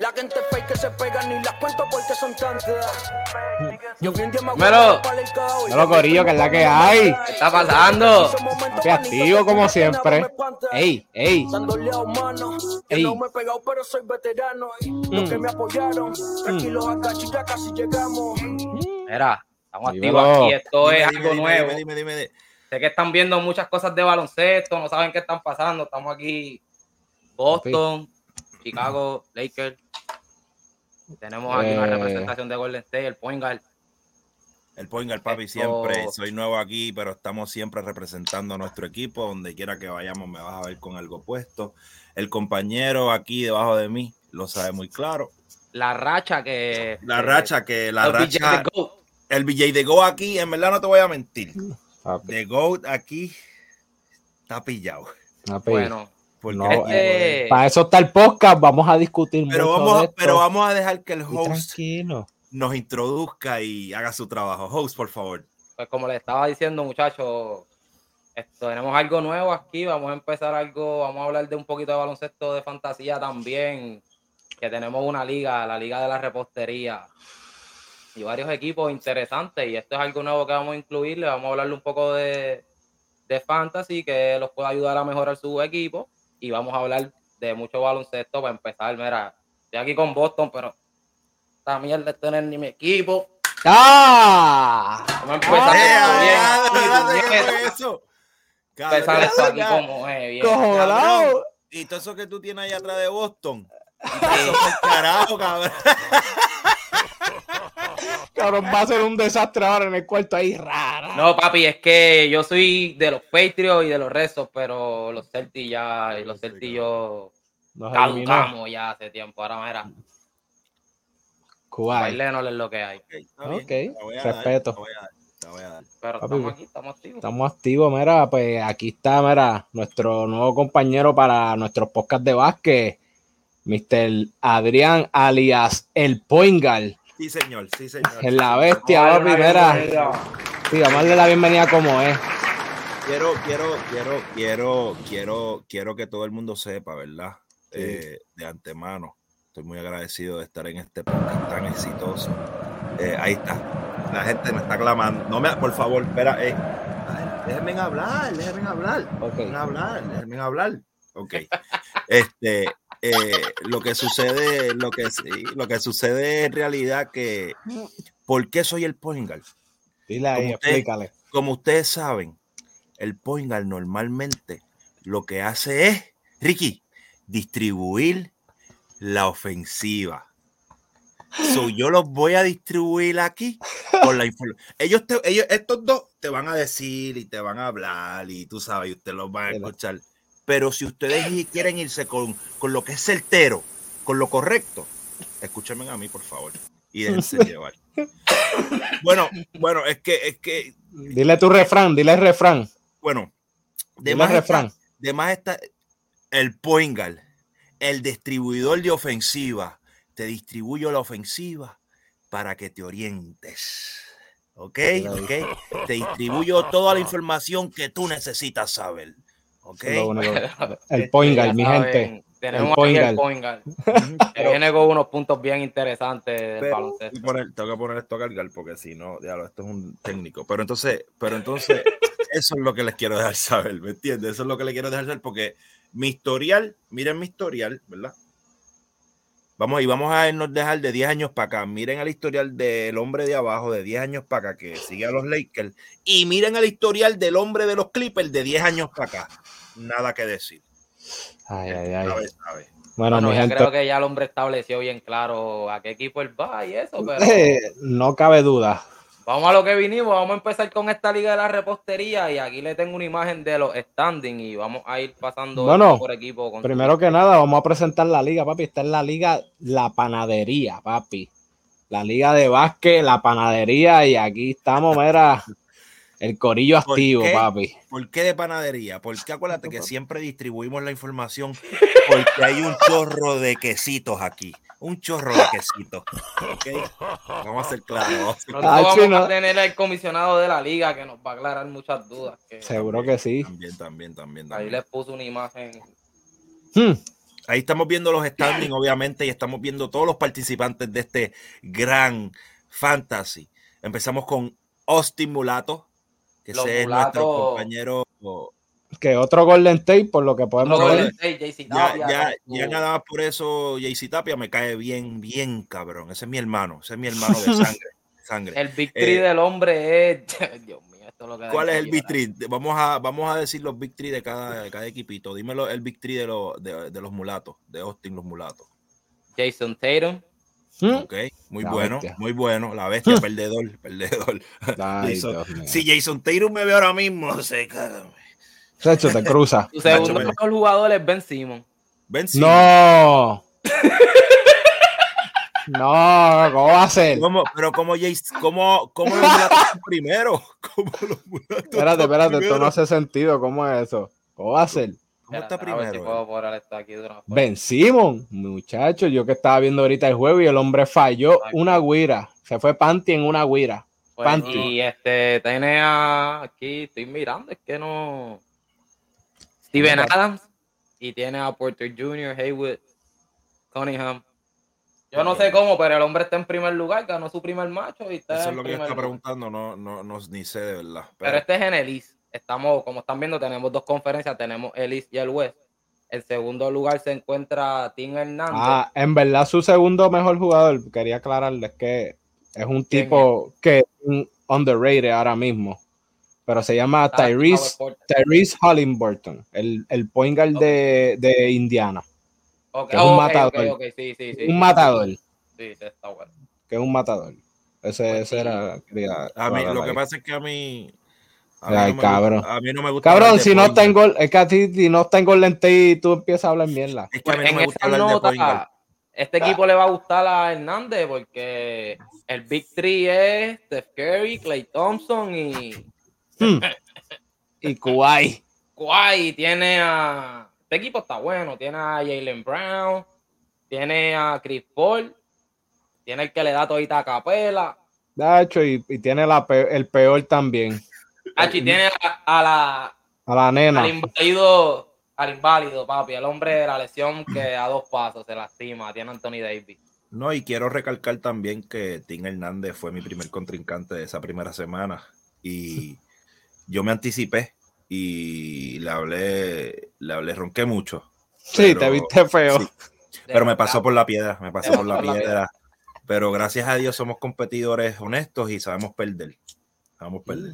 La gente fake que se pega ni las cuento porque son tantas. Yo bien día me Melo. Melo, Corillo, que es la que hay. ¿Qué está pasando? Activo como siempre. Ey, ey. Dándole a humano. Que Ey. no me he pegado, pero soy veterano. Y los que me apoyaron, tranquilos acá, ya casi llegamos. Mira, estamos Dímelo. activos aquí. Esto Dime, es dime, algo dime, nuevo. Dime, dime, dime, dime. Sé que están viendo muchas cosas de baloncesto, no saben qué están pasando. Estamos aquí, Boston, Chicago, Lakers. Tenemos aquí una Eh. representación de Golden State, el point guard. El point guard, papi, Esto- siempre. Soy nuevo aquí, pero estamos siempre representando a nuestro equipo. Donde quiera que vayamos, me vas a ver con algo puesto. El compañero aquí debajo de mí lo sabe muy claro. La racha que. La que- racha que la BJ racha. de GOAT. El BJ de Go aquí, en verdad no te voy a mentir. De Goat aquí está pillado. papi. Bueno, Porque- No, este- Para eso está el podcast. Vamos a discutir pero, mucho vamos, de a- esto. pero vamos a dejar que el host nos introduzca y haga su trabajo. Host, por favor. pues como les estaba diciendo, muchachos, esto, tenemos algo nuevo aquí. Vamos a empezar algo. Vamos a hablar de un poquito de baloncesto de fantasía también. Que tenemos una liga, la liga de la repostería. Y varios equipos interesantes. Y esto es algo nuevo que vamos a incluirle. Vamos a hablarle un poco de, de fantasy que los pueda ayudar a mejorar su equipo. Y vamos a hablar de mucho baloncesto para empezar. Mira, estoy aquí con Boston, pero esta mierda de tener ni mi equipo. ¡Ah! Vamos a empezar ¡Eh, esto bien. aquí, espérate, ¿qué puñeta. fue eso? empezar Cabrón, esto aquí ya. como es bien. Y todo eso que tú tienes ahí atrás de Boston. Carajo, cabrón. Cabrón, va a ser un desastre ahora en el cuarto ahí rara. No, papi, es que yo soy de los Patriots y de los Rezos, pero los Celtics ya, los Celtics yo Nos caducamos ya hace tiempo. Ahora mira, Kuwait. Baileno es lo que hay. Ok, está bien, Ok, te la voy a dar, respeto. te la voy a dar, te la voy a dar. Pero Papi, estamos aquí, estamos activos. Estamos activos, mira, pues aquí está, mira, nuestro nuevo compañero para nuestros podcasts de básquet, Mr. Adrián alias El Poingal. Sí, señor, sí, señor. En la bestia, Vamos a papi, darle una mira. bienvenida. Sí, vamos a darle la bienvenida como es. Quiero, quiero, quiero, quiero, quiero, quiero que todo el mundo sepa, ¿verdad? Sí. Eh, de antemano. Estoy muy agradecido de estar en este podcast tan exitoso. Eh, ahí está. La gente me está clamando. No me, por favor, espera. Eh. Déjenme hablar, déjenme hablar. Déjenme hablar, déjenme hablar. Ok. Este, eh, lo que sucede, lo que sí, lo que sucede en realidad que, ¿por qué soy el point guard? Dile ahí, Como usted- explícale. Como ustedes saben, el point guard normalmente lo que hace es, Ricky, distribuir la ofensiva. So, yo los voy a distribuir aquí con la información. Ellos, te- ellos, estos dos te van a decir y te van a hablar y tú sabes, y ustedes los van a escuchar. Pero si ustedes quieren irse con, con lo que es certero, con lo correcto, escúchenme a mí, por favor, y déjense llevar. Bueno, bueno, es que, es que, Dile tu refrán, dile el refrán. bueno, de Dile más, el está, refrán. de más está el point guard, el distribuidor de ofensiva. Te distribuyo la ofensiva para que te orientes. ¿Ok? ¿Ok? Te distribuyo toda la información que tú necesitas saber. ¿Ok? Eso es lo único. El Poingal, mi saben, gente. Tenemos El aquí point el guard. point guard, Ujú, que pero- viene con unos puntos bien interesantes del pero- baloncesto. y poner- tengo que poner esto a cargar porque si no, diablo, esto es un técnico. Pero entonces, pero entonces, eso es lo que les quiero dejar saber, ¿me entiendes? Eso es lo que les quiero dejar saber porque mi historial, miren mi historial, ¿verdad? Vamos y vamos a irnos dejar de 10 años para acá. Miren el historial del hombre de abajo de 10 años para acá que sigue a los Lakers. Y miren el historial del hombre de los Clippers de 10 años para acá. Nada que decir. Ay, ay, ay. Sabe, sabe. Bueno, Bueno, mi yo gente, creo que ya el hombre estableció bien claro a qué equipo él va y eso, pero eh, no cabe duda. vamos a lo que vinimos, vamos a empezar con esta liga de la repostería y aquí le tengo una imagen de los standings y vamos a ir pasando Bueno, equipo por equipo. con su- Primero que nada, vamos a presentar la liga, papi. Esta es la liga La Panadería, papi. La liga de básquet, la panadería, y aquí estamos, mira, el corillo ¿Por activo, qué? papi. ¿Por qué de panadería? Porque acuérdate que siempre distribuimos la información porque hay un chorro de quesitos aquí. Un chorro de quesitos. ¿ok? Vamos a ser claros. vamos a Nosotros Ah, tener el comisionado de la liga que nos va a aclarar muchas dudas. que Seguro que sí. También, también, también. ahí les puso una imagen. Hmm. Ahí estamos viendo los standings, obviamente, y estamos viendo todos los participantes de este gran fantasy. Empezamos con Austin Mulato, que Los ese es nuestro compañero. Que otro Golden State, por lo que podemos ver. Golden State, Ya, ya, ya su- nada más por eso, JC Tapia me cae bien, bien cabrón. Ese es mi hermano, ese es mi hermano de sangre. sangre. El victory Eh, del hombre es. Dios mío, esto es lo que. ¿Cuál es el Big victory? Vamos a, vamos a decir los victory de cada, de cada equipito. Dímelo el victory de, los de, de los mulatos, de Austin, los mulatos. Jason Tatum. ¿Mm? Ok, muy La bueno, bestia. muy bueno. La bestia, perdedor, perdedor. Ay, Jason- si Jason Tatum me ve ahora mismo, se caga. Chacho, te cruza. Su segundo Nacho, mejor jugador es Ben Simon. Ven, sí. No. No, ¿cómo va a ser? ¿Cómo? Pero como Jason, ¿cómo, cómo están primero? ¿Cómo mulatos Espérate, espérate, esto no hace sentido. ¿Cómo es eso? ¿Cómo va a ser? ¿Cómo está primero? puedo poner esto aquí de una forma. Ben Simon, muchacho, yo que estaba viendo ahorita el juego y el hombre falló Exacto. una guira. Se fue panty en una guira. Pues, Panty. y este tiene a aquí, estoy mirando, es que no. Steven Adams y tiene a Porter Jr., Haywood, Cunningham. Yo no sé cómo, pero el hombre está en primer lugar, ganó su primer macho y está Eso es lo que yo lugar. preguntando, no, no, no, ni sé de verdad. Pero Pero, este es en el East. Estamos, como están viendo, tenemos dos conferencias, tenemos el East y el West. El segundo lugar se encuentra Tim Hernández. Ah, en verdad su segundo mejor jugador, quería aclararles que es un ¿Quién tipo que es un underrated ahora mismo. Pero se llama lastimado Tyrese. Tyrese Halliburton, el, el point guard de, de Indiana, Ok, que es un ok, matador. ok, ok, sí, sí, sí. un matador, Sí, sí, está bueno. que es un matador. Ese, Pues ese sí. era, quería a mí, lo que pasa es que a mí. A mí, Ay, no, me cabrón. gusta, a mí no me gusta. Cabrón, de si no está en gol, es que a ti si no está en Golden State tú empiezas a hablar mierda. Es que a mí Pues no me gusta de nota, este equipo le va a gustar a Hernández porque el Big Three es Steph Curry, Clay Thompson y Hmm. y Kuwait. Kawhi. Tiene a. Este equipo está bueno. Tiene a Jalen Brown, tiene a Chris Paul, tiene el que le da todita a Capela. Dacho, y, y tiene la el peor también. Ah, y tiene a, a la, A la nena. al inválido, al inválido, papi, el hombre de la lesión que a dos pasos se lastima. Tiene a Anthony Davis. No, y quiero recalcar también que Tim Hernández fue mi primer contrincante de esa primera semana. Y yo me anticipé y le hablé, le hablé, ronqué mucho. Sí, pero- te viste feo. sí, pero me pasó por la piedra, me pasó por la piedra. Pero gracias a Dios somos competidores honestos y sabemos perder. Sabemos perder.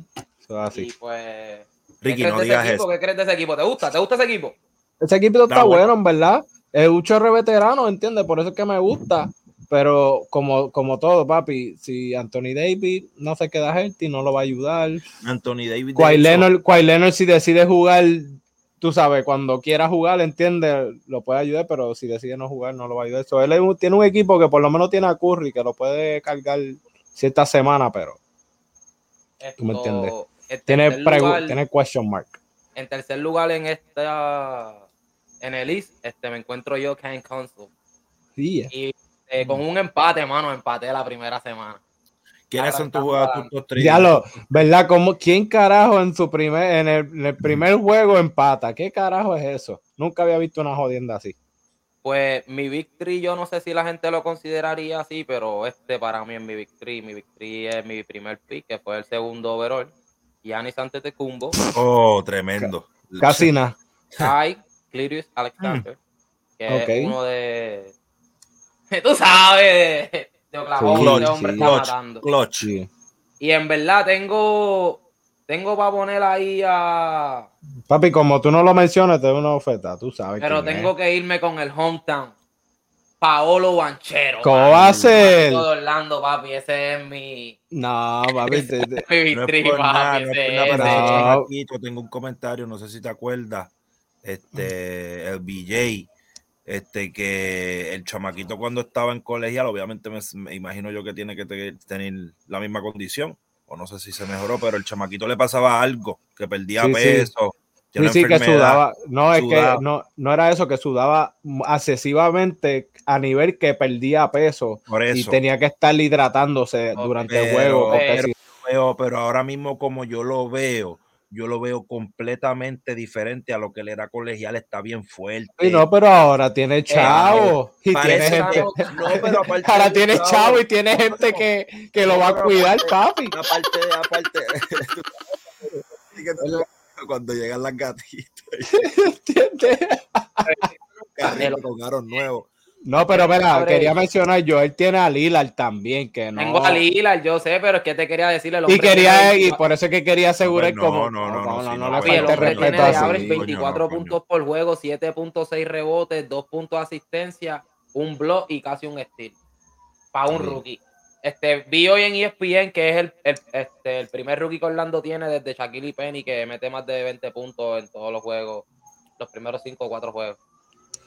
Eso es Y así. pues. Ricky, ¿qué crees no de ese digas equipo? eso. ¿Qué crees de ese equipo? ¿Te gusta? ¿Te gusta ese equipo? Ese equipo está Está bueno. bueno, en verdad. Es un chorre veterano, ¿entiendes? Por eso es que me gusta. Pero como, como todo, papi, si Anthony Davis no se queda healthy, no lo va a ayudar. Anthony Davis. Kawhi Leonard, si decide jugar, tú sabes, cuando quiera jugar, ¿entiendes? Lo puede ayudar, pero si decide no jugar, no lo va a ayudar. So, él es tiene un equipo que por lo menos tiene a Curry, que lo puede cargar cierta semana, pero Tú me entiendes. En tiene, lugar- tiene question mark. En tercer lugar en esta en el East, este me encuentro yo Ken Council. Sí, Y eh, con un empate, mano, empaté la primera semana. ¿Quiénes son tus jugadores? Ya lo, ¿verdad? Como, ¿Quién carajo en su primer, en el, en el primer juego empata? ¿Qué carajo es eso? Nunca había visto una jodienda así. Pues mi victory, yo no sé si la gente lo consideraría así, pero este para mí es mi victory. Mi victory es mi primer pick, que fue el segundo overall. Giannis Antetokounmpo, Oh, tremendo. Casi nada. Kai, Clirius Alexander, que Ok. es uno de... Tú sabes, de, de Oklahoma, Sí, ese hombre sí. está Clutch, matando. clutch. Sí. Y en verdad tengo, tengo para poner ahí a... Papi, como tú no lo mencionas, te doy una oferta, tú sabes. Pero tengo es. que irme con el hometown. Paolo Banchero. ¿Cómo papi. va a ser? Todo Orlando, papi. Ese es mi, No, papi, te- te- mi No es victory, por nada, papi. no es por nada, No. tengo un comentario, no sé si te acuerdas, este, el BJ, este, que el chamaquito cuando estaba en colegial, obviamente me, me imagino yo que tiene que te- tener la misma condición, o no sé si se mejoró, pero el chamaquito le pasaba algo, que perdía sí. peso, sí, tiene sí, que sudaba. No, es sudaba. que no, no era eso, que sudaba excesivamente a nivel que perdía peso por y tenía que estar hidratándose durante el juego. pero- si- Pero, pero ahora mismo como yo lo veo, yo lo veo completamente diferente a lo que él era colegial, está bien fuerte. Y no, pero ahora tiene chavo. y tiene gente. no, pero Ahora tiene chavo, chavo y tiene gente que, que lo va a cuidar, aparte- papi. Aparte, aparte. cuando llegan las gatitas, con aros nuevos. No, pero mira, Sobre- quería mencionar, Joel tiene a Lillard también, que no. Tengo a Lillard, yo sé, pero es que te quería decir el hombre y quería, y por eso es que quería asegurar No, como. no, no, no, sí, no, no, le respeto de así. average Coño, 24 no, coño. puntos por juego, 7.6 rebotes, 2 puntos de asistencia, un block y casi un steal. Para un rookie. Este, vi hoy en ESPN que es el, el, este, el primer rookie que Orlando tiene desde Shaquille y Penny que mete más de 20 puntos en todos los juegos, los primeros 5 o 4 juegos.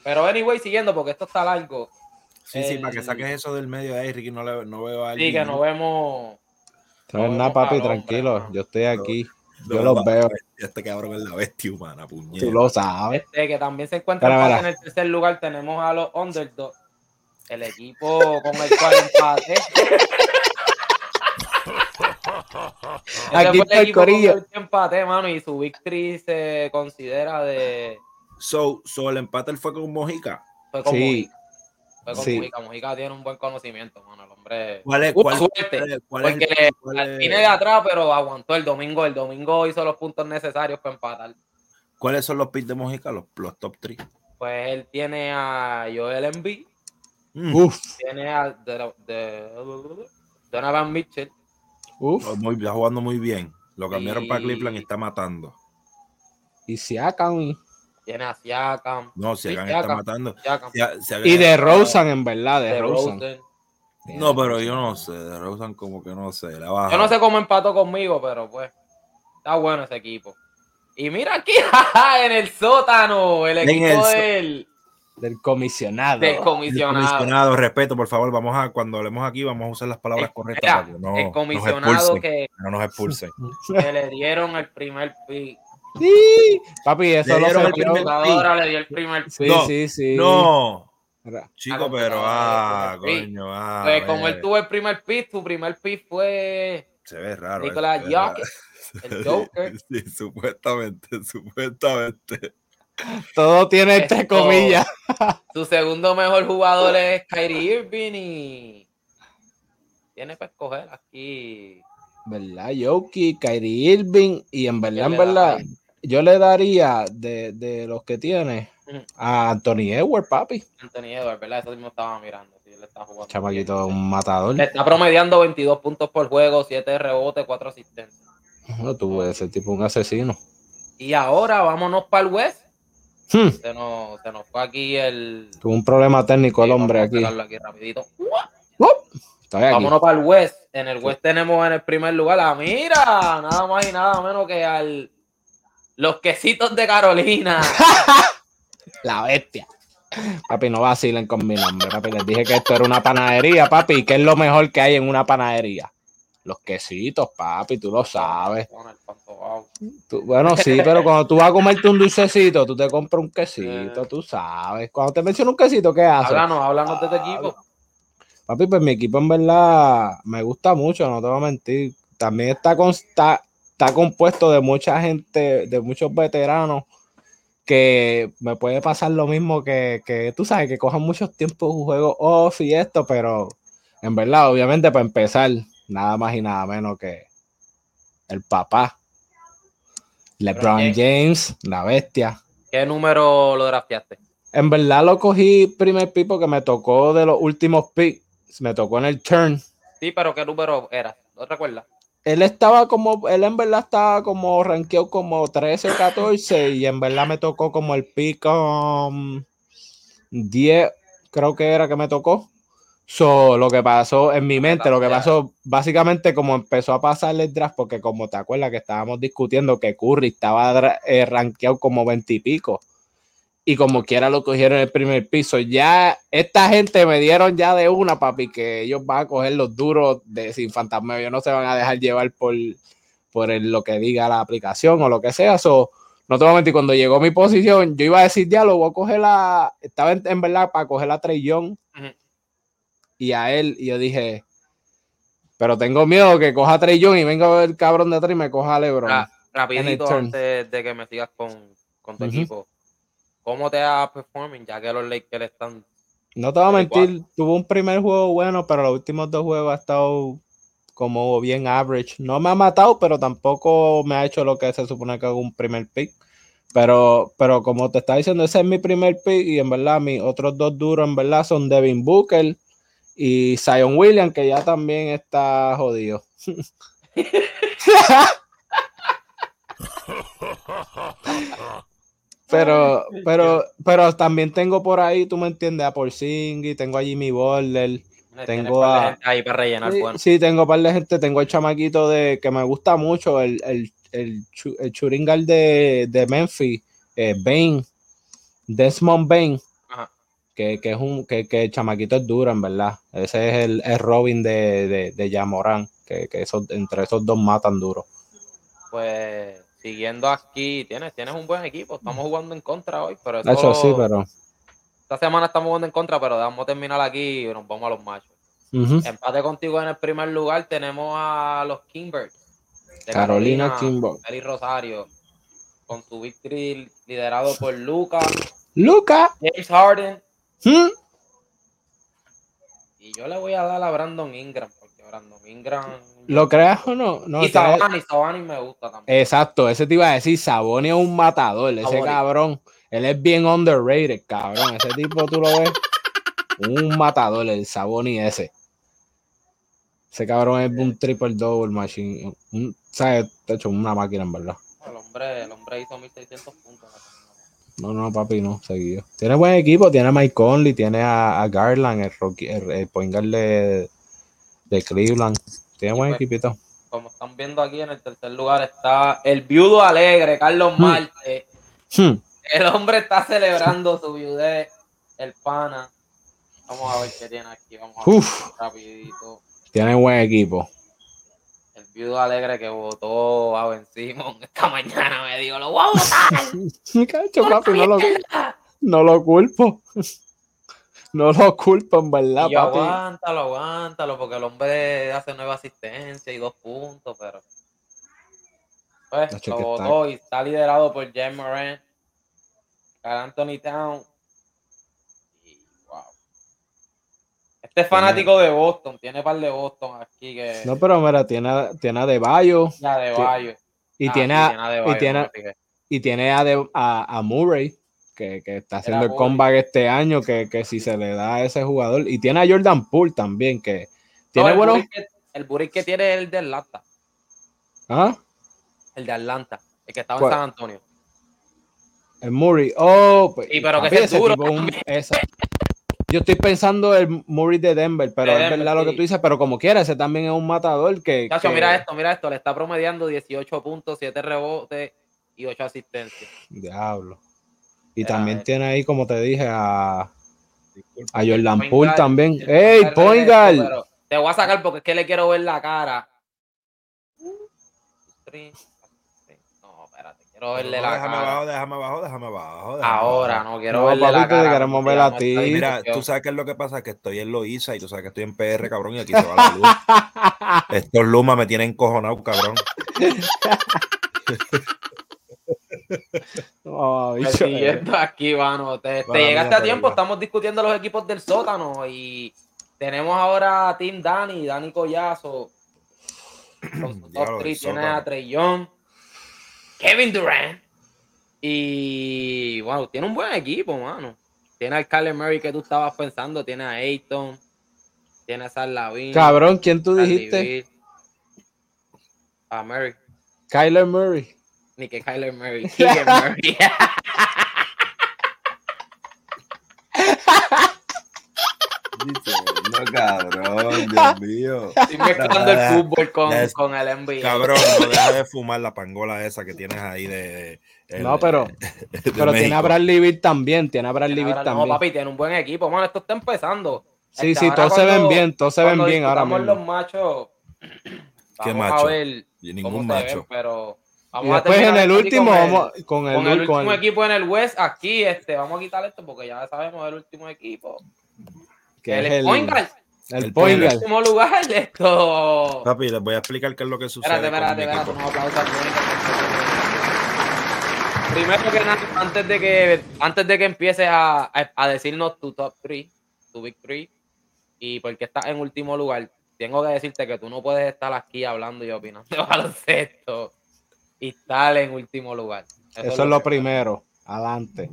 Pero anyway, siguiendo porque esto está largo. Sí, sí, para que saques eso del medio de ahí, Ricky, no, le, no veo a Sí, alguien. que no vemos. No es no nada, papi, hombre, tranquilo. no. Yo estoy aquí. No Yo los va- veo. Este cabrón es la bestia humana, puñeta. Tú lo sabes. Este, que también se encuentra en el tercer lugar. Tenemos a los Underdogs. El equipo con el cual empate. Aquí está el equipo con corillo. el que empate, mano, y su victory se considera de. So, so, el empate fue con Mojica. Fue con Sí. Mujica. Fue con Sí. Mujica. Mujica tiene un buen conocimiento, mano. El hombre. ¿Cuál es, cuál, suerte, cuál es- cuál es el- Porque es- viene de atrás, pero aguantó el domingo. El domingo hizo los puntos necesarios para empatar. ¿Cuáles son los picks de Mojica? Los, los top 3. Pues él tiene a Joel Embiid, Uf, tiene a de, de- Donovan Mitchell, uf. está jugando muy bien. Lo cambiaron para Y- Cleveland y está matando. Y si acan. tiene a Siakam, No, si Sí, está Siakam. matando. Siakam, Siakam- Y de Rosen, en verdad, de de Rosen. Rosen. No, pero yo no sé. De Rosen como que no sé. La baja. Yo no sé cómo empató conmigo, pero pues está bueno ese equipo. Y mira aquí, en el sótano, el En equipo el so- del, Del comisionado. del El comisionado. comisionado, respeto, por favor. Vamos a, cuando hablemos aquí, vamos a usar las palabras Eh, correctas para que no el nos comisionado expulsen. que, No nos expulsen. que le dieron el primer pick. Sí, papi, eso Le lo dieron se el jugadora le dio el primer pick. Sí, No, sí, sí. No, chico, pero ah, coño, ah, Pues como él tuvo el primer pick, su primer pick fue se ve raro. Nicolás ve raro. Jokic, el Joker. Sí, supuestamente, supuestamente. Todo tiene entre Esto- comillas. Su segundo mejor jugador es Kyrie Irving y tiene para escoger aquí. ¿Verdad? Yoki, Kyrie Irving. Y en verdad, en verdad, yo le daría de, de los que tiene a Anthony Edwards, papi. Anthony Edwards, ¿verdad? Eso mismo estaba mirando. Sí, él está jugando. Chamaquito, un matador. Le está promediando 22 puntos por juego, 7 rebotes, 4 asistencias. No, tú, ese tipo un asesino. Y ahora vámonos para el West. Hmm, Se nos, se nos fue aquí el. tuvo un problema técnico el hombre aquí. aquí rapidito. Aquí. Vámonos para el West. En el West tenemos en el primer lugar a mira, nada más y nada menos que al los quesitos de Carolina. La bestia. Papi, no vacilen con mi nombre, papi. Les dije que esto era una panadería, papi. ¿Y qué es lo mejor que hay en una panadería? Los quesitos, papi, tú lo sabes. Tú- bueno, sí, pero cuando tú vas a comerte un dulcecito, tú te compras un quesito, Eh. tú sabes. Cuando te menciono un quesito, ¿qué haces? Háblanos, háblanos de este equipo. Papi, pues mi equipo en verdad me gusta mucho, no te voy a mentir. También está, con- está, está compuesto de mucha gente, de muchos veteranos que me puede pasar lo mismo que, que tú sabes, que cojan muchos tiempos un juego off y esto, pero en verdad, obviamente, para empezar, nada más y nada menos que el papá. LeBron James. James, la bestia. ¿Qué número lo drafteaste? En verdad lo cogí primer pick porque me tocó de los últimos picks. Me tocó en el turn. Sí, pero ¿qué número era? ¿No recuerdas? Él estaba como, él en verdad estaba como rankeado como 13 o 14 y en verdad me tocó como el pick um, 10, creo que era que me tocó. So, lo que pasó en mi mente, lo que pasó básicamente como empezó a pasar el draft, porque como te acuerdas que estábamos discutiendo que Curry estaba eh, rankeado como 20 y pico y como quiera lo cogieron en el primer piso. Ya esta gente me dieron ya de una, papi, que ellos van a coger los duros de sin fantasma. Ellos no se van a dejar llevar por, por el- lo que diga la aplicación o lo que sea. So, no te voy a mentir, cuando llegó mi posición, yo iba a decir, ya lo voy a coger la. Estaba en, en verdad para coger a Trey Young Ujú. Y a él. Y yo dije, pero tengo miedo que coja a Trey Young y venga el cabrón de atrás y me coja a LeBron. Ah, rapidito antes de que me sigas con, con tu equipo. ¿Cómo te ha performing? Ya que los Lakers están. No te voy a mentir, tuvo un primer juego bueno, pero los últimos dos juegos ha estado como bien average. No me ha matado, pero tampoco me ha hecho lo que se supone que hago un primer pick. Pero, pero como te está diciendo, ese es mi primer pick y en verdad mis otros dos duros en verdad son Devin Booker y Zion Williams, que ya también está jodido. Pero, pero, pero también tengo por ahí, tú me entiendes, a Porzingis, tengo a Jimmy. Tienes Tengo a- ahí para rellenar. Sí, bueno. sí, tengo un par de gente, tengo el chamaquito de que me gusta mucho, el, el, el, el churingal de, de Memphis, eh, Bain, Desmond Bain. Que, que es un, que, que el chamaquito es duro, en verdad. Ese es el, el Robin de, de, de Yamorán, que, que esos, entre esos dos matan duro. Pues siguiendo aquí, tienes, tienes un buen equipo. Estamos jugando en contra hoy, pero eso, hecho, sí, pero. esta semana estamos jugando en contra, pero vamos terminar aquí y nos vamos a los machos. ujú. Empate contigo en el primer lugar tenemos a los Kimbers. Carolina Kimbo. Eli Rosario. Con su victory liderado por Lucas, Luca. James Harden. ¿Hmm? Y yo le voy a dar a Brandon Ingram, porque Brandon Ingram. ¿Lo creas o no? no y Sabani, Sabani me gusta también. Exacto, ese te iba a decir, Saboni es un matador, ese cabrón, él es bien underrated, cabrón, ese tipo tú lo ves, un matador, el Saboni ese. Ese cabrón es un triple double machine, un, ¿sabes? De hecho, una máquina en verdad. El hombre, el hombre hizo 1600 puntos. No, no, papi, no, seguido. Tiene buen equipo, tiene a Mike Conley, tiene a, a Garland, el, Rocky, el, el point guard de, de Cleveland. Tiene Y buen pues, equipito. Como están viendo aquí en el tercer lugar está el viudo alegre, Carlos Hmm. Marte. Hmm, El hombre está celebrando su viudez, el pana. Vamos a ver qué tiene aquí. Vamos a ver Uf. rapidito. tiene buen equipo. El viudo alegre que votó a Ben Simon esta mañana me dijo, lo voy a votar. Cacho, papi, no lo, no lo culpo. No lo culpo, en verdad, Y yo, papi. aguántalo, aguántalo, porque el hombre hace nueva asistencia y dos puntos, pero. Pues lo está- votó y está liderado por Jen Moran, Anthony Town. Y wow. Este es fanático de Boston, tiene par de Boston aquí que. No, pero mira, tiene, a- tiene a De Bayo ya de. Bayo. y, Ah, tiene sí, a, y tiene, no y tiene a, De- a, a Murray, que, que está haciendo el Murray. comeback este año, que, que si se le da a ese jugador. Y tiene a Jordan Poole también, que No, tiene el buenos. Que- el que tiene es el de Atlanta. ¿Ah? El de Atlanta. El que estaba ¿Cuál? en San Antonio. El Murray. Oh, pues, Sí, pero que es duro tipo un- esa- Yo estoy pensando el Murray de Denver, pero De es Denver, verdad lo que tú dices, pero como quiera, ese también es un matador que. Chacho, que- mira esto, mira esto. Le está promediando 18 puntos, 7 rebotes y 8 asistencias. Diablo. Y Era también tiene ahí, como te dije, a, a Jordan Poole también. ¡Ey, pero Te voy a sacar porque es que le quiero ver la cara. Quiero verle la déjame cara. abajo, déjame abajo, déjame abajo. déjame Ahora, abajo. no quiero No, verle papi, la te cara. queremos ver a no ti. Mira, tú sabes qué es lo que pasa, que estoy en Loiza y tú sabes que estoy en PR, cabrón, y aquí se va la luz. Estos lumas me tienen encojonado, cabrón. Oh, aquí, mano. Te, llegaste a tiempo, estamos discutiendo los equipos del sótano y tenemos ahora a Team Dani, Dani Collazo. Con 3 tiene a Trey Young, Kevin Durant y bueno, tiene un buen equipo, mano. Tiene al Kyler Murray que tú estabas pensando, tiene a Ayton, tiene a San Lavin, Cabrón, ¿quién tú dijiste? A Murray, Kyler Murray. ni que Kyler Murray, Keegan Murray. Cabrón, Dios mío. Estoy mezclando el fútbol con, el NBA. Cabrón, no deja de fumar la pangola esa que tienes ahí de. el- No, pero, de pero tiene a Bradley Beal también. Tiene a Bradley Beal ahora- no, también. papi, tiene un buen equipo, mano. Esto está empezando. Sí, Este, sí, todos se ven bien, todos se ven bien ahora mismo. los machos. ¿Qué vamos macho? a ver Y ningún ven, macho. pero Y vamos a después en el último, con vamos con el, con el ul- con último el- equipo en el West. Aquí, este, vamos a quitar esto porque ya sabemos el último equipo. Que el es el, point guard, el el point en guard. último lugar. Esto. Papi, les voy a explicar qué es lo que sucede. Espérate, espérate, espérate. Un aplauso primero que nada, antes de que, antes de que empieces a, a- a decirnos tu top 3, tu big 3, y por qué estás en último lugar, tengo que decirte que tú no puedes estar aquí hablando y opinando de baloncesto y estar en último lugar. Eso es lo primero. Adelante.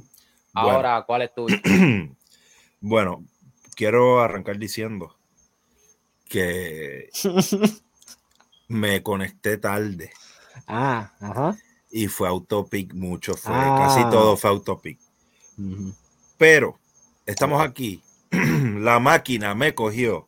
Ahora, ¿cuál es tu? Bueno, quiero arrancar diciendo que me conecté tarde Ah, ajá. y fue autopic mucho, fue Ah. casi todo fue autopic. Ujú. Pero estamos aquí. la máquina me cogió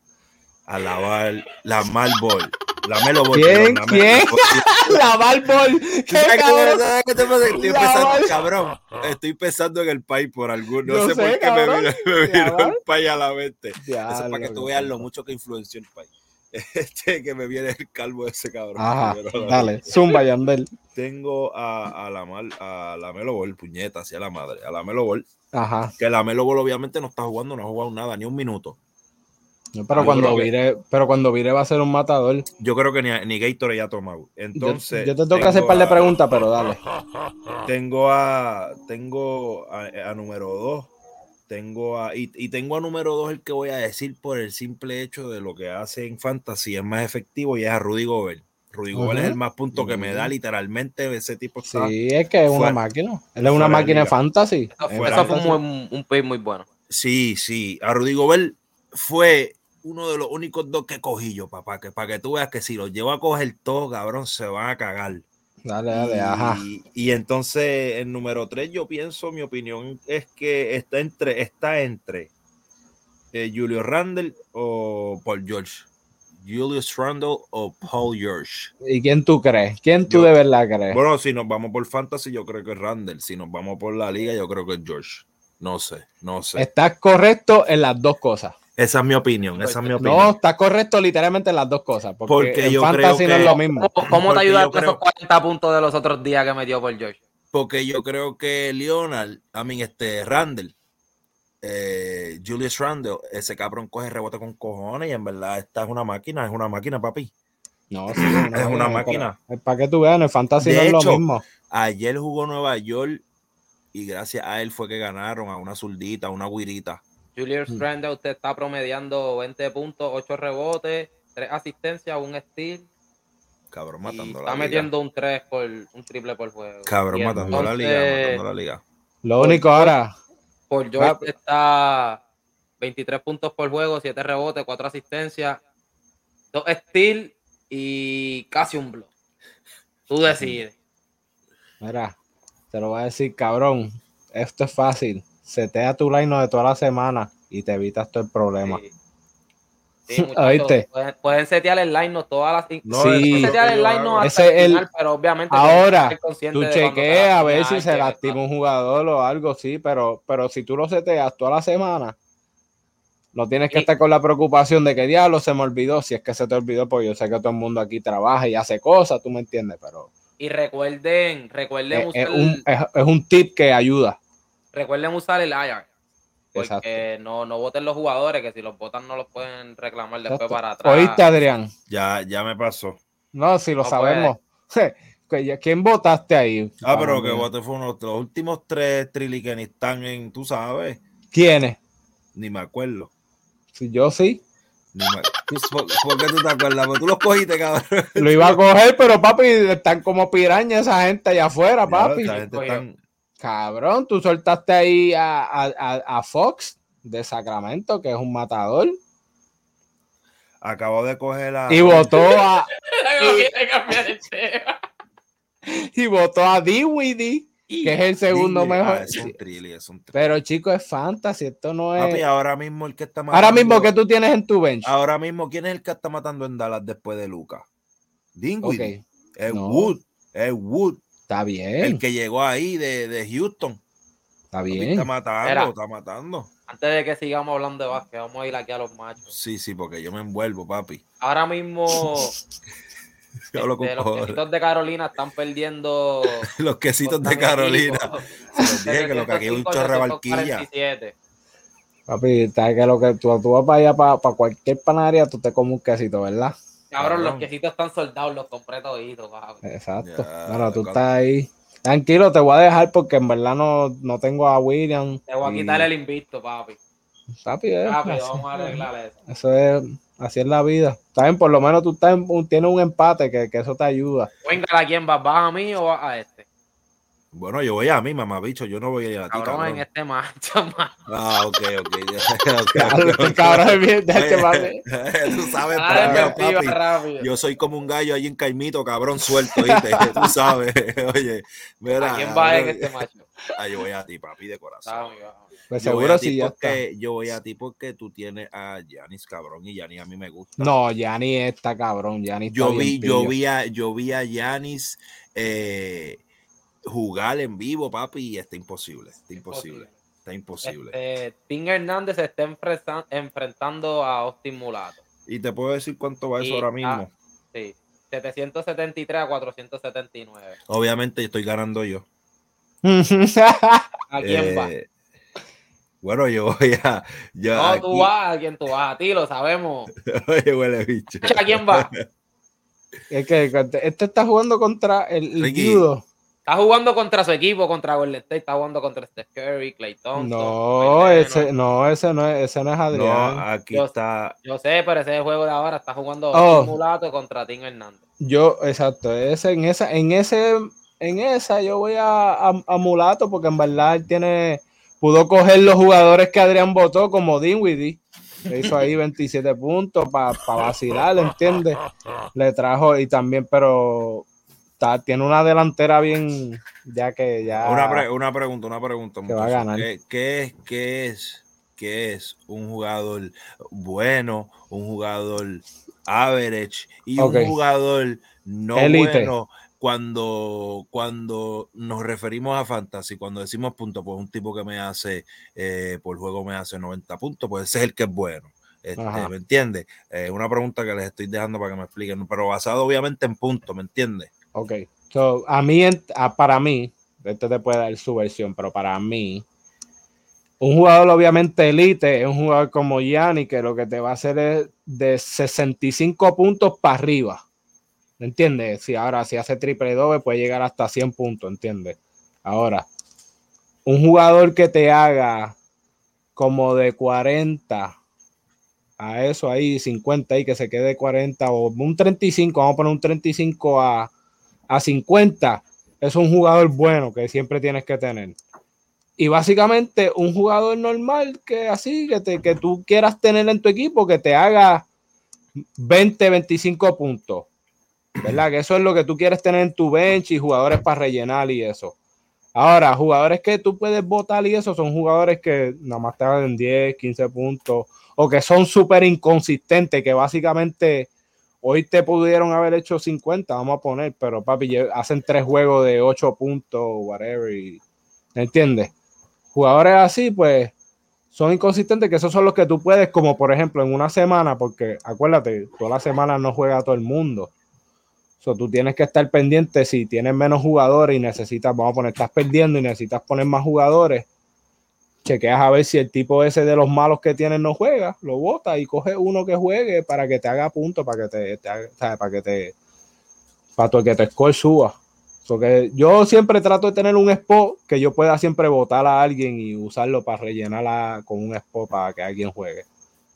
a lavar la Malbol. La Melo Ball, ¿Quién? perdón, la ¿Quién? me cogió. La Balbol. ¿Tú sabes qué- te pasa? Estoy pensando, cabrón. Estoy pensando en el país por algún. No sé, sé, por qué cabrón. me vino, me vino el país a la mente. Ya, Eso es para que tú veas lo mucho que influenció el país. Este que me viene el calvo ese cabrón. Ajá, dale, zumba, Yandel. Tengo a, a la mal, a la Melo Ball, puñeta, hacia la madre, a la Melo Ball, Ajá. que la Melo Ball obviamente no está jugando, no ha jugado nada, ni un minuto. No, pero Yo cuando que- vire, pero cuando vire va a ser un matador. Yo creo que ni, ni Gatorade ya ha tomado. Yo, Entonces, yo te tengo que hacer tengo par de a- preguntas, pero dale. Tengo a tengo a, a número 2. Tengo a y, y tengo a número 2 el que voy a decir por el simple hecho de lo que hace en fantasy es más efectivo y es a Rudy Gobert. Rudy Gobert es el más punto que me da literalmente ese tipo está Sí, es que es una máquina. Él es una máquina de fantasy. Eso, fue- fantasy. un, un, un muy bueno. Sí, sí. A Rudy Gobert fue uno de los únicos dos que cogí yo, papá. Que para que tú veas que si los llevo a coger todo, cabrón, se van a cagar. Dale, dale, y, ajá. y entonces, el número 3, yo pienso, mi opinión es que está entre, está entre eh, Julio Randle o Paul George. Julius Randle o Paul George. ¿Y quién tú crees? ¿Quién tú Yo- de verdad crees? Bueno, si nos vamos por fantasy, yo creo que es Randle. Si nos vamos por la liga, yo creo que es George. No sé, no sé. Estás correcto en las dos cosas. Esa es mi opinión, esa es mi opinión. No, estás correcto literalmente en las dos cosas. Porque, Porque en yo fantasy creo no es que- lo mismo. ¿Cómo, cómo te creo- esos 40 puntos de los otros días que metió por George? Porque yo creo que Leonard, a mí, este Randall, eh, Julius Randle, ese cabrón coge rebote con cojones y en verdad esta es una máquina, es una máquina, papi. No, sí, Es una máquina. Para que tú veas, en el fantasy De no es hecho, lo mismo. Ayer jugó Nueva York y gracias a él fue que ganaron a una zurdita, a una guirita. Julius Mm. Randle, usted está promediando 20 puntos, 8 rebotes, 3 asistencias, un steal. Cabrón y matando está la metiendo un 3 por un triple por juego. liga. Cabrón Y matando la liga, entonces, matando la liga. Lo único por- ahora, Por George Ah, está 23 puntos por juego, 7 rebotes, 4 asistencias, 2 steals y casi un block. Tú decides. mira, te lo voy a decir, cabrón. Esto es fácil. Setea tu line de toda la semana y te evitas todo el problema. Sí. Sí, muchachos, ¿Oíste? Pueden, pueden setear el line todas las. No, Sí. setear el line hago. hasta el final, pero obviamente Ahora, Tú chequeas a ver si se lastima un jugador o algo, sí, pero, pero si tú lo seteas toda la semana, no tienes que estar con la preocupación de que diablo se me olvidó, si es que se te olvidó, porque yo sé que todo el mundo aquí trabaja y hace cosas, tú me entiendes, pero Y recuerden, recuerden es, usar, es un, es- es un tip que ayuda. Recuerden usar el IR. Porque no, no voten los jugadores, que si los votan no los pueden reclamar después Exacto. para atrás. ¿Oíste, Adrián? Ya, ya me pasó. No, si lo No sabemos. ¿Quién votaste ahí? Ah, pero que voté fue uno de los últimos tres trilly que ni están en, tú sabes, ¿Quiénes? ni me acuerdo. Si yo sí. Ni me- ¿Tú- ¿Por, por qué tú te acuerdas? Porque tú los cogiste, cabrón. Lo iba a coger, pero papi, están como pirañas esa gente allá afuera, papi. Esa gente están- Cabrón, tú soltaste ahí a, a- a- a Fox de Sacramento, que es un matador, Acabo de coger la. y votó a y votó a Dewey, que es el segundo mejor. ah, es un es un. Pero chico, es fantasy, esto no Papi, es. ahora mismo el que está matando. Ahora mismo que tú tienes en tu bench. Ahora mismo, ¿quién es el que está matando en Dallas después de Lucas? Dinwiddie. Ok, Es No. Wood. Es Wood. Está El bien, que llegó ahí de, de Houston. está bien. Está matando, Mira. está matando. Antes de que sigamos hablando de básquet, vamos a ir aquí a los machos. Sí, sí, porque yo me envuelvo, papi. Ahora mismo, este, los quesitos de Carolina están perdiendo. Los quesitos de Carolina. Se dije que lo que aquí es un 705 chorro de a barquilla. 247. Papi, que lo que tú, tú vas para allá, para, para cualquier panadería, tú te comes un quesito, ¿verdad? Cabrón, los quesitos están soldados, los compré toditos, papi. Exacto. Ya, bueno, tú estás ahí. Tranquilo, te voy a dejar porque en verdad no, no tengo a William. Te voy a y- quitar el invicto, papi. Papi, eh, así- vamos a arreglar eso. Eso es, así es la vida. Bien, por lo menos tú estás en un- tienes un empate que, que eso te ayuda. Venga, ¿a quién vas? ¿Vas a mí o vas a este? Bueno, yo voy a mí, mamá, bicho. Yo no voy a ir a ti, Cabrón, cabrón. en este macho, man. Ah, ok, ok. este ok. cabrón es bien- este. Tú sabes, pero, papi, rápido. yo soy como un gallo ahí en Caimito, cabrón, suelto, ¿viste? Tú sabes. Oye, mira. ¿A quién va en este macho? Ah, yo voy a ti, papi, de corazón. Vamos. Pues Yo voy seguro a ti sí ya está. porque, Yo voy a ti porque tú tienes a Yanis, cabrón, y Yanis a mí me gusta. No, Yanni está cabrón. Yanni está yo vi, yo vi a, yo vi a Yanis eh, jugar en vivo, papi, y está imposible. Está imposible. Está imposible. Este, Tim Hernández se está enfrenta- enfrentando a Austin Mulato. Y te puedo decir cuánto va eso ahora ah, mismo. Sí. 773 a 479. Obviamente estoy ganando yo. ¿A quién va? Eh, Bueno, yo voy a. Yo No, aquí- tú vas, ¿a quién tú vas? A ti lo sabemos. Oye, huele bicho. ¿A quién va? es que este está jugando contra el, el Ricky. judo. Está jugando contra su equipo, contra Golden State, está jugando contra Steph Curry, Clay Thompson. No, ese, no, ese no es, ese no es No, Adrián. aquí Yo- está. Yo sé, pero ese juego de ahora está jugando Oh. Mulato contra Tim Hernández. Yo, exacto, ese, en esa, en ese, en esa yo voy a, a, a Mulato porque en verdad él tiene, pudo coger los jugadores que Adrián votó como Dinwiddie. Le hizo ahí 27 puntos para vacilar, ¿entiendes? Le trajo y también, pero está- tiene una delantera bien, ya que ya. Una, pre- una pregunta, una pregunta. Que va a ganar. ¿Qué, qué es, qué, es, ¿Qué es un jugador bueno, un jugador average y un jugador no Elite. bueno cuando, cuando nos referimos a fantasy? Cuando decimos puntos, pues un tipo que me hace eh, por juego me hace 90 puntos, pues ese es el que es bueno. Este. ¿Me entiendes? Eh, una pregunta que les estoy dejando para que me expliquen, pero basado obviamente en puntos, ¿me entiendes? Ok. So, a mí, para mí, este te puede dar su versión, pero para mí, un jugador obviamente elite es un jugador como Gianni que lo que te va a hacer es de 65 puntos para arriba. ¿Me entiendes? Si ahora si hace triple doble puede llegar hasta 100 puntos, ¿entiendes? Ahora, un jugador que te haga como de 40 a eso ahí, 50 ahí, que se quede 40 o un 35, vamos a poner un 35 a, a 50, es un jugador bueno que siempre tienes que tener. Y básicamente un jugador normal que así, que, te, que tú quieras tener en tu equipo, que te haga 20, 25 puntos. ¿Verdad? Que eso es lo que tú quieres tener en tu bench y jugadores para rellenar y eso. Ahora, jugadores que tú puedes votar y eso son jugadores que nada más te hagan 10, 15 puntos o que son súper inconsistentes, que básicamente hoy te pudieron haber hecho 50, vamos a poner, pero papi, hacen tres juegos de 8 puntos, whatever, y, ¿me entiendes? Jugadores así, pues, son inconsistentes, que esos son los que tú puedes, como por ejemplo en una semana, porque acuérdate, toda la semana no juega todo el mundo. So, tú tienes que estar pendiente si tienes menos jugadores y necesitas, vamos a poner, estás perdiendo y necesitas poner más jugadores, chequeas a ver si el tipo ese de los malos que tienes no juega, lo bota y coge uno que juegue para que te haga punto, para que te, te haga- para que te para tu- que te score suba. So que yo siempre trato de tener un spot que yo pueda siempre votar a alguien y usarlo para rellenarla con un spot para que alguien juegue.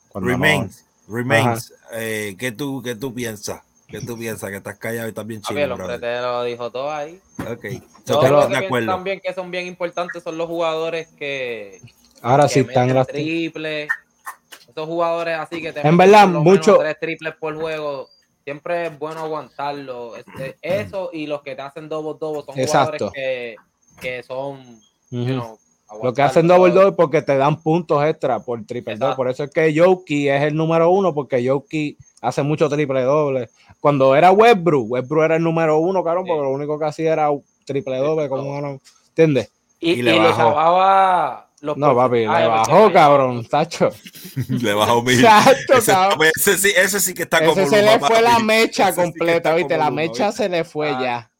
Cuando no- Remains, remains. Eh, ¿qué, tú, ¿Qué tú piensas? ¿Qué tú piensas? Que estás callado y estás bien chido. el hombre brother. te lo dijo todo ahí. Ok. Yo Yo te lo lo- que acuerdo. también que son bien importantes son los jugadores que, ahora que sí están las triples. Esos jugadores así que te En verdad, mucho- tres triples por juego. Siempre es bueno aguantarlo. Este, eso y los que te hacen double double son Exacto. jugadores que, que son you Ujú. know, Lo que hacen double double porque te dan puntos extra por triple doble. Por eso es que Yoki es el número uno, porque Yoki hace mucho triple doble. Cuando era Westbrook, Westbrook era el número uno, cabrón, Sí. porque lo único que hacía era triple doble, como no, ¿entiendes? Y, Y y le chavaba los No, papi, le bajó, cabrón, tacho. Le bajó mil. Tacho, Ese, cabrón. ese sí, ese sí que está como Ese se Luma, le fue la mecha Ese completa, ¿viste? como La Luma, mecha ¿viste? se le fue Ah. ya.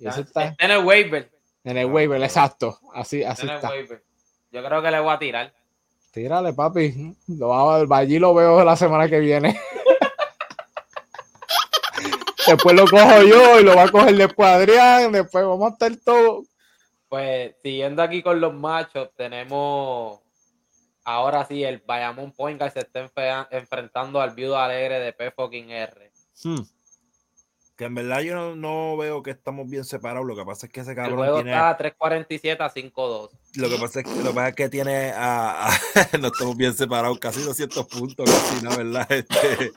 Y eso está en el waiver. en el Ah, waiver, exacto. Así, así en el está. waiver. Yo creo que le voy a tirar. Tírale, papi. Lo a- allí lo veo la semana que viene. Después lo cojo yo y lo va a coger después Adrián, después vamos a estar todos. Pues siguiendo aquí con los machos, tenemos ahora sí el Bayamón Point se está enfrentando al viudo alegre de P fucking R. Hmm. Que en verdad yo no, no veo que estamos bien separados. Lo que pasa es que ese El cabrón juego tiene. está a 3.47 a 5.2. Lo que pasa es que, lo que, pasa es que tiene a, a- no estamos bien separados, casi 200 puntos, casi, ¿no? ¿Verdad?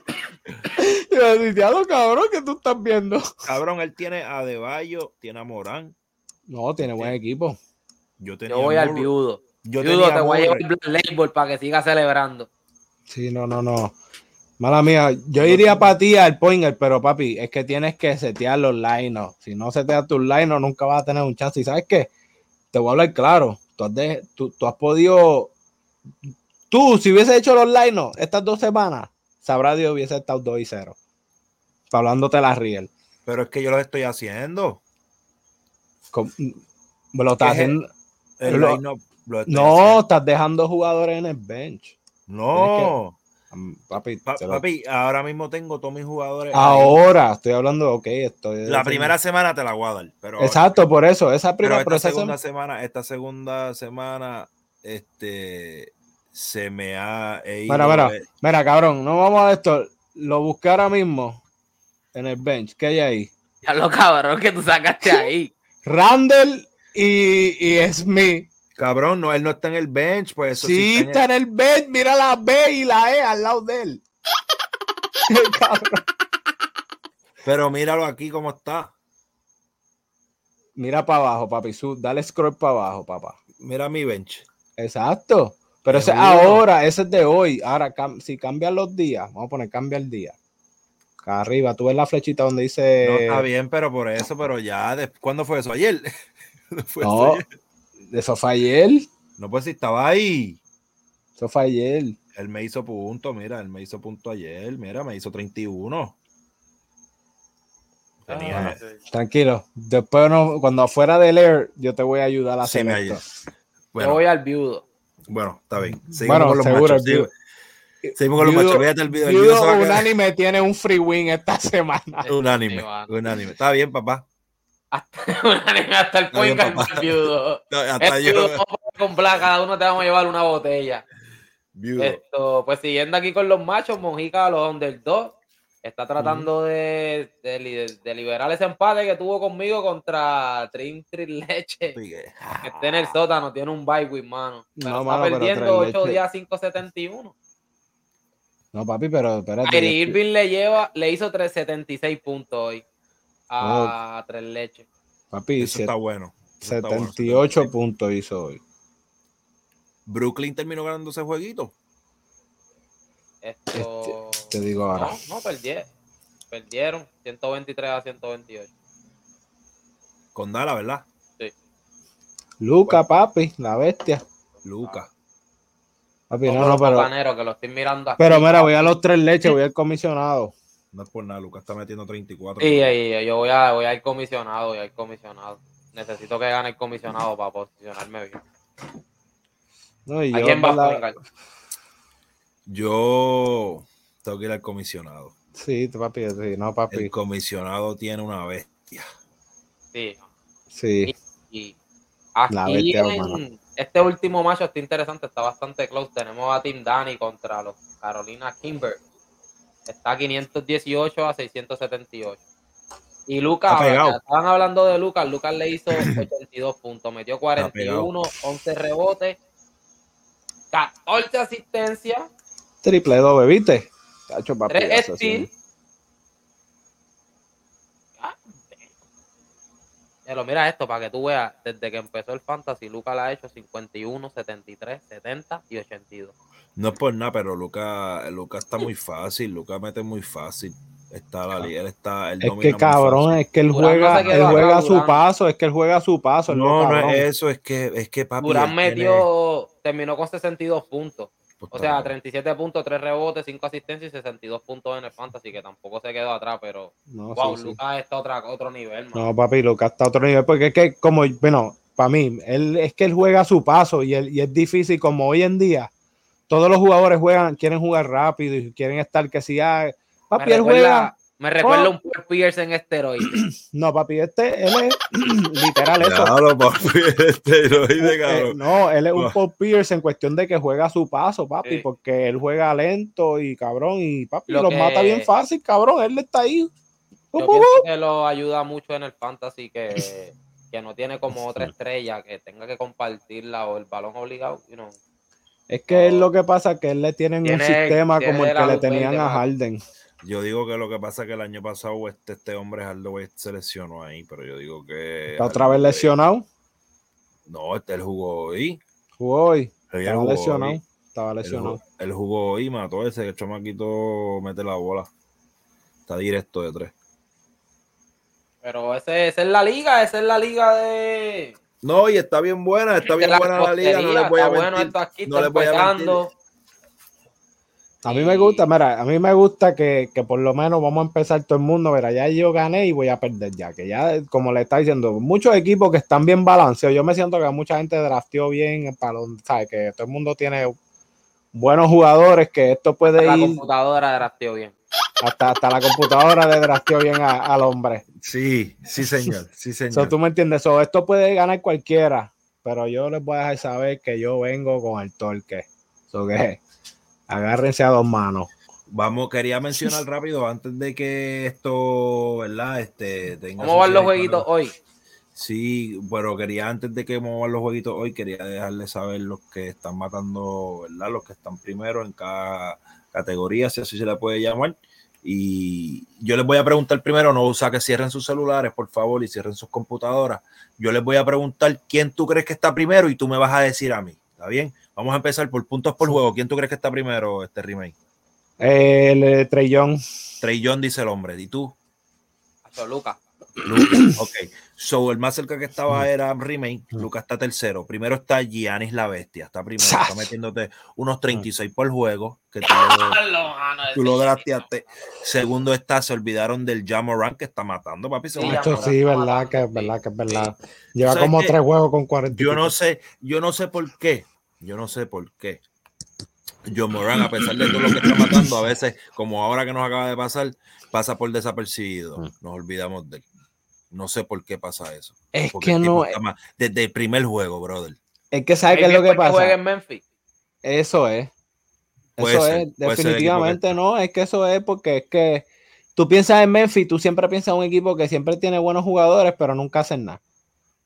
Este, "Diablo, cabrón, que tú estás viendo? cabrón, él tiene a Deballo, tiene a Morán. No, tiene buen equipo. Yo, tenía Yo voy al viudo. Yo Viudo, te voy a llevar el Black Label para que siga celebrando. Sí, no, no, no. Mala mía, yo iría para ti al pointer, pero papi, es que tienes que setear los line Si no seteas tus line nunca vas a tener un chance. ¿Y sabes qué? Te voy a hablar claro. Tú has, de- tú, tú has podido. Tú, si hubieses hecho los line estas dos semanas, sabrá Dios hubiese estado 2 y 0. Hablándote la real. Pero es que yo lo estoy haciendo. Me lo estás ¿Qué es haciendo- El Lo- line-up lo estoy No, haciendo. estás dejando jugadores en el bench. No. Papi, Pa- te lo- papi, ahora mismo tengo todos mis jugadores. ahí. ahora estoy hablando, ok, estoy. La primera semana te la voy a dar. Pero, Exacto, por eso, esa primera, esta segunda sem- semana, esta segunda semana, este se me ha he ido, Mira, mira, mira, cabrón, no vamos a esto. Lo busqué ahora mismo en el bench. ¿Qué hay ahí? Ya lo cabrón que tú sacaste ahí. Randall y, y Smith. Cabrón, no, él no está en el bench, pues eso Sí, está en está en el bench. Mira la B y la E al lado de él. Pero míralo aquí cómo está. Mira para abajo, papi. Su, dale scroll para abajo, papá. Mira mi bench. Exacto. Pero ese ahora, ese es de hoy. Ahora, cam- si cambian los días, vamos a poner cambia el día. Acá arriba, tú ves la flechita donde dice. No está bien, pero por eso, pero ya, de- ¿cuándo fue eso? ¿Ayer? ¿Cuándo fue eso ayer? Eso fue ayer. No, pues si estaba ahí. Eso fue ayer. Él me hizo punto, mira, él me hizo punto ayer, mira, me hizo 31. Tenía, Ah, sí. Tranquilo. Después, no, cuando afuera del air, yo te voy a ayudar a Sí, hacer me esto. Yo bueno, voy al viudo. bueno, está bien. Seguimos Bueno, con los seguro, machos. sigo- Seguimos con los Viudo- machos. Fíjate el video. El Viudo quedar- Unánime tiene un free win esta semana. Unánime, Sí, unánime. Está bien, papá. Hasta, hasta el del viudo. No, Hasta El viudo, con Black, cada uno te vamos a llevar una botella. Viudo. Esto, pues siguiendo aquí con los machos, Mojica, los underdogs, está tratando de, de li- de liberar ese empate que tuvo conmigo contra Trim Trim Leche, que está en el sótano, tiene un bye with mano. Pero No, está mano, perdiendo Trin 8 Leche- días 571. No, papi, pero espérate. Kyrie Irving le lleva, le hizo 376 puntos hoy a Tres Leche. Papi, Eso está bueno. Eso está bueno. 78 puntos hizo hoy. Brooklyn terminó ganando ese jueguito. Esto, Este, te digo ahora. No, no perdieron. Perdieron 123 a 128. Con Dala, ¿verdad? Luca, papi, la bestia. Luca. Papi, No, no, no, pero. Panero, que lo estoy mirando aquí. Pero mira, voy a los tres leches, voy al comisionado. No es por nada, Luca está metiendo 34. Sí, sí, yo voy a, voy a ir comisionado, voy a ir comisionado. Necesito que gane el comisionado para posicionarme bien. No, y ¿A yo, quién va ¿verdad? a jugar? Yo tengo que ir al comisionado. Sí, papi, sí, no, El papi. comisionado tiene una bestia. Sí. Sí. Y La aquí bestia, en este último macho está interesante, está bastante close. Tenemos a Team Dani contra los Carolina Kimber. Está 518 a 678. Y Lucas, estaban hablando de Lucas, Lucas le hizo 82 puntos, metió pegado. 41, 11 rebotes, 14 asistencias, Triple doble, ¿viste? Tacho, papi. 3 eso sí. steals. Pero mira esto para que tú veas, desde que empezó el Fantasy, Lucas la ha hecho 51, 73, 70 y 82. No es por nada, pero Luca, Luca está muy fácil. Luca mete muy fácil. Está la liga, él está. Él Es que cabrón, es que él Durán juega, él juega a su Durán. paso, es que él juega a su paso. No, no es eso, es que, es que papi. Durán tiene- metió, terminó con 62 puntos. Pues, O sea, bien. 37 puntos, 3 rebotes, 5 asistencias y 62 puntos en el Fantasy, que tampoco se quedó atrás, pero No, wow, sí, sí. Lucas está otra, otro nivel, man. No, papi, Lucas está a otro nivel, porque es que, como, bueno, para mí, él, es que él juega a su paso y, él- y es difícil, como hoy en día, todos los jugadores juegan, quieren jugar rápido y quieren estar que si, me, papi, él juega, Me recuerda Oh. un Paul Pierce en esteroides. No, papi, este, él es literal eso. Claro, papi, esteroide, Eh, cabrón. no, él es un No. Paul Pierce en cuestión de que juega a su paso, papi, Sí. porque él juega lento y cabrón, y papi, Lo los que- mata bien fácil, cabrón, él está ahí. Yo Uh, uh, que lo ayuda mucho en el fantasy que, que no tiene como otra estrella que tenga que compartirla o el balón obligado. You know. Es que es lo que pasa, que él le tienen Tiene- un sistema como el que le tenían a. Harden. Yo digo que lo que pasa es que el año pasado este, este hombre Hardaway se lesionó ahí, pero yo digo que. Está otra vez lesionado. No, este él jugó hoy. Jugó hoy. Él Estaba jugó lesionado. hoy. Estaba lesionado. él jugó hoy, mató ese, que el chamaquito mete la bola. Está directo de tres. Pero ese, esa es la liga, esa es la liga de, No, y está bien buena, está bien la buena la liga, no les voy a está bueno mentir. aquí, no está les voy a empezando. A mí me gusta, mira, a mí me gusta que, que por lo menos vamos a empezar todo el mundo, verá, ya yo gané y voy a perder ya, que ya, como le está diciendo, muchos equipos que están bien balanceados, yo me siento que mucha gente drafteó bien, balón, ¿sabes? Que todo el mundo tiene buenos jugadores, que esto puede La ir computadora drafteó bien. hasta, hasta la computadora de drafteó bien a- al hombre. Sí, sí, señor. Sí, señor. So, ¿Tú me entiendes? So, esto puede ganar cualquiera, pero yo les voy a dejar saber que yo vengo con el torque. So, que agárrense a dos manos. Vamos, quería mencionar rápido antes de que esto, ¿verdad? Este, tenga ¿Cómo van los jueguitos hoy? Sí, pero quería antes de que movan los jueguitos hoy, quería dejarles saber los que están matando, ¿verdad? Los que están primero en cada categoría, si así se le puede llamar. Y yo les voy a preguntar primero, no usa que cierren sus celulares, por favor, y cierren sus computadoras. Yo les voy a preguntar quién tú crees que está primero y tú me vas a decir a mí. ¿Está bien? Vamos a empezar por puntos por juego. ¿Quién tú crees que está primero, este remake? El eh, Trey Young, Trey John dice el hombre. ¿Y tú? Lucas. Lucas. Ok. So, el más cerca que estaba era Remake. Lucas está tercero. Primero está Giannis la bestia. Está primero. Está metiéndote unos 36 por juego. Que tú lo, tú lo drafteaste. Segundo está, se olvidaron del Jamoran que está matando, papi. Se Sí, verdad que es verdad que es verdad. Lleva ¿Sabes como qué? tres juegos con 40. y Yo no sé, yo no sé por qué. Yo no sé por qué. John Moran, a pesar de todo lo que está matando, a veces, como ahora que nos acaba de pasar, pasa por desapercibido. Mm. Nos olvidamos de él. No sé por qué pasa eso. Es Porque que no, más- desde el primer juego, brother. es que sabe qué es lo que porque juega pasa. en Memphis. Eso es. Puede Eso ser, es, definitivamente no, es que eso es porque es que tú piensas en Memphis, tú siempre piensas en un equipo que siempre tiene buenos jugadores, pero nunca hacen nada.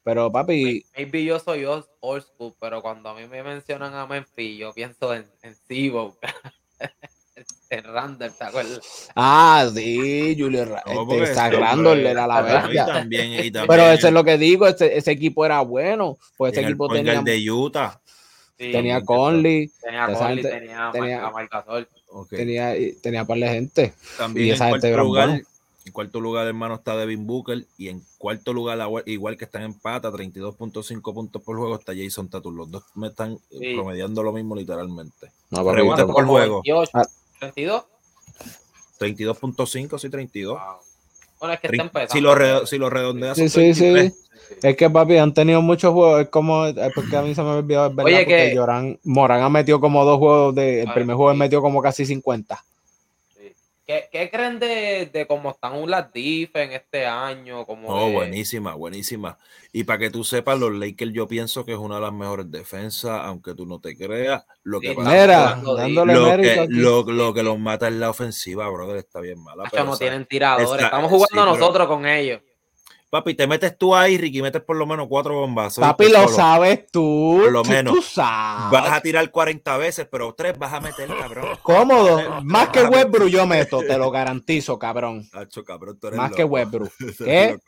Pero papi, Maybe yo soy old old school, pero cuando a mí me mencionan a Memphis, yo pienso en, en Sibo. en Randall, ¿te acuerdas? ah, sí, Julio No, este, este Randall era la bestia. también, y también Pero eso es lo que digo, ese, ese equipo era bueno, pues ese en el equipo point tenía, de Utah. Sí, tenía Conley, tenía Conley, gente- tenía, tenía- Marca Marcasol. Ok. tenía, y- tenía par de gente. También y en esa gente cuarto era lugar, bueno. En cuarto lugar, hermano, está Devin Booker. Y en cuarto lugar, la- igual que están en pata, 32.5 puntos por juego, está Jason Tatum. Los dos me están eh, Sí. promediando lo mismo literalmente. No, papi, Rebote te- por juego. 28, Ah. 32. 32.5, sí, 32. Wow. Bueno, es que está empezando. Si lo, re- si lo redondeas, Sí, sí, sí. 33. Es que papi, han tenido muchos juegos, es como, es porque a mí se me olvidó, es verdad, Oye, porque que- Lloran- Morán ha metido como dos juegos, de, el primer juego sí. metió como casi 50. ¿Qué, ¿Qué creen de, de cómo están las defense este año? Como No, de- buenísima, buenísima. Y para que tú sepas, los Lakers yo pienso que es una de las mejores defensas, aunque tú no te creas. Lo que Sí, pasa dándole lo mérito que, lo, lo que los mata es la ofensiva, brother, está bien mala. Pero, no o sea, tienen tiradores. está- Estamos jugando sí, pero- nosotros con ellos. Papi, te metes tú ahí, Ricky, metes por lo menos cuatro bombazos. Papi, lo Solo. sabes tú. Por lo tú- menos. Tú sabes. Vas a tirar 40 veces, pero tres vas a meter, cabrón. Cómodo. Más que Westbrook yo meto, te lo garantizo, cabrón. Hacho, cabrón, tú eres Más que loco. Eres ¿Qué?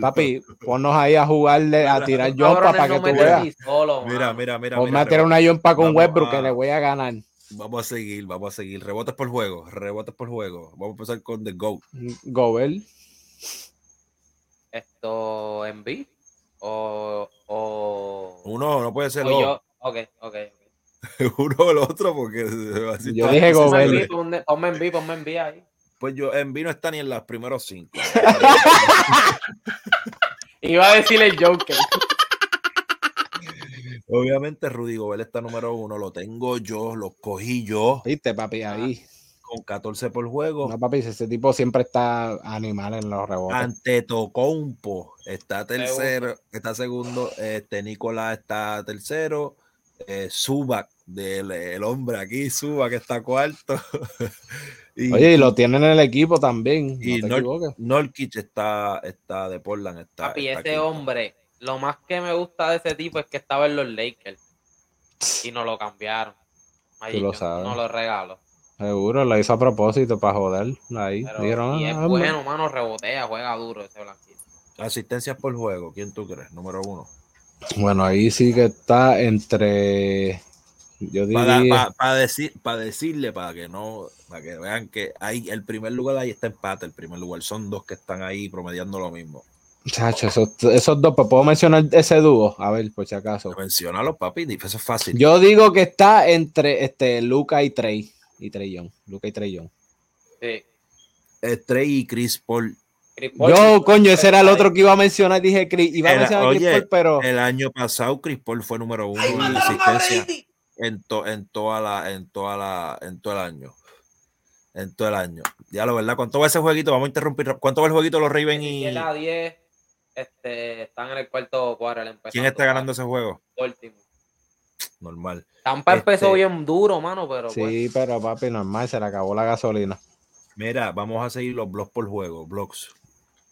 Papi, ponnos ahí a jugarle, a tirar cabrones para que no tú veas. solo. Mira, mira, mira. Ponme mira, a tirar una jumpa con a- que le voy a ganar. Vamos a seguir, vamos a seguir. Rebotes por juego, rebotes por juego. Vamos a empezar con The GOAT. Gobel. Esto en B o, o, Uno no puede ser o dos. yo. Ok, ok. Uno o el otro, porque así Yo dije se Ponme en B, ponme- en B, ponme en B ahí. Pues yo en vino está ni en los primeros cinco. Iba a decir el Joker. Obviamente Rudy Gobert está número uno, lo tengo yo, lo cogí yo. Viste, papi, ahí. Con 14 por juego. No, papi, ese tipo siempre está animal en los rebotes. Ante Tocompo está tercero, está segundo. Este Nicolás está tercero. Eh, Subac, del el hombre aquí, Subac está cuarto. y, Oye, y lo tienen en el equipo también. y no te Nor- está, está de Portland. Está, Papi, está ese hombre, lo más que me gusta de ese tipo es que estaba en los Lakers y no lo cambiaron. Ahí Tú lo sabes. No lo regalo. Seguro, lo hizo a propósito para joder. Ahí. Pero, Dijeron, y es "Ah, hombre". bueno, mano, rebotea, juega duro ese blanquito. Asistencias por juego, ¿quién tú crees? Número uno. Bueno, ahí sí que está entre. Yo Para, decir, para decirle, para que no, para que vean que hay el primer lugar ahí está empate, el primer lugar. Son dos que están ahí promediando lo mismo. Chacho, esos, esos dos, pues, puedo mencionar ese dúo. A ver, por si acaso. Menciónalo, papi, eso es fácil. Yo digo que está entre este Luca y Trey. Y Trey Young. Luca y Trey Young. Sí. Eh, Trey y Chris Paul. Chris Paul, Yo, coño, ese era el otro que iba a mencionar. Dije, Chris- iba a Era- mencionar a Chris oye, Paul, pero. El año pasado Chris Paul fue número uno Ay, en asistencia en, to- en toda la, en toda la, en todo el año. En todo el año. Ya lo verdad. ¿Cuánto va ese jueguito? Vamos a interrumpir. ¿Cuánto va el jueguito de los Ravens y Ezequiel a 10 este, están en el cuarto cuadro. quién está ganando ese juego? Último. Normal. Tampa empezó Este- bien duro, mano, pero pues, Sí, pero papi, normal, se le acabó la gasolina. Mira, vamos a seguir los blogs por juego, blogs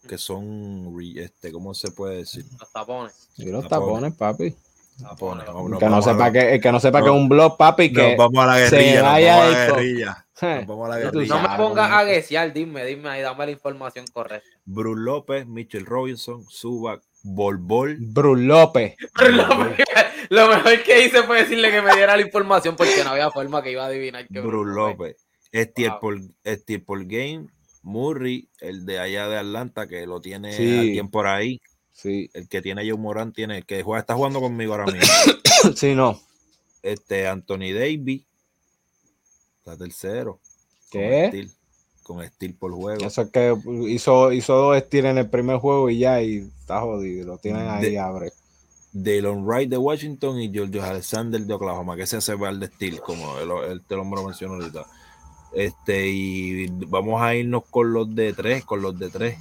que son, este, ¿cómo se puede decir? los tapones. Y los Tapones. tapones, papi. Tapones. Vamos- El nos que no sepa la- que, el que no sepa No. que es un blog, papi, que. vamos a la se guerrilla. Nos vamos a la guerrilla. Je, Nos vamos a la tú guerrilla. No me pongas a guesear, dime, dime ahí, dame la información correcta. Bruce López, Mitchell Robinson, Subac, Bol Bol, Bruce López. Lo, mejor que hice fue decirle que me diera la información porque no había forma que iba a adivinar que Bruce López, por Game, Murray, el de allá de Atlanta, que lo tiene Sí. alguien por ahí. Sí, El que tiene a Joe Morán tiene, el que juega, está jugando conmigo ahora mismo. sí, no. este Anthony Davis está tercero. ¿Qué? Con Steel, Steel por juego. Eso es que hizo, hizo dos steals en el primer juego y ya, y está jodido. Lo tienen ahí, De- abre. Dylan Wright de Washington y George Alexander de Oklahoma, que se hace el de Steel, como él, él te lo me lo mencionó ahorita. Este, y vamos a irnos con los de tres, con los de tres.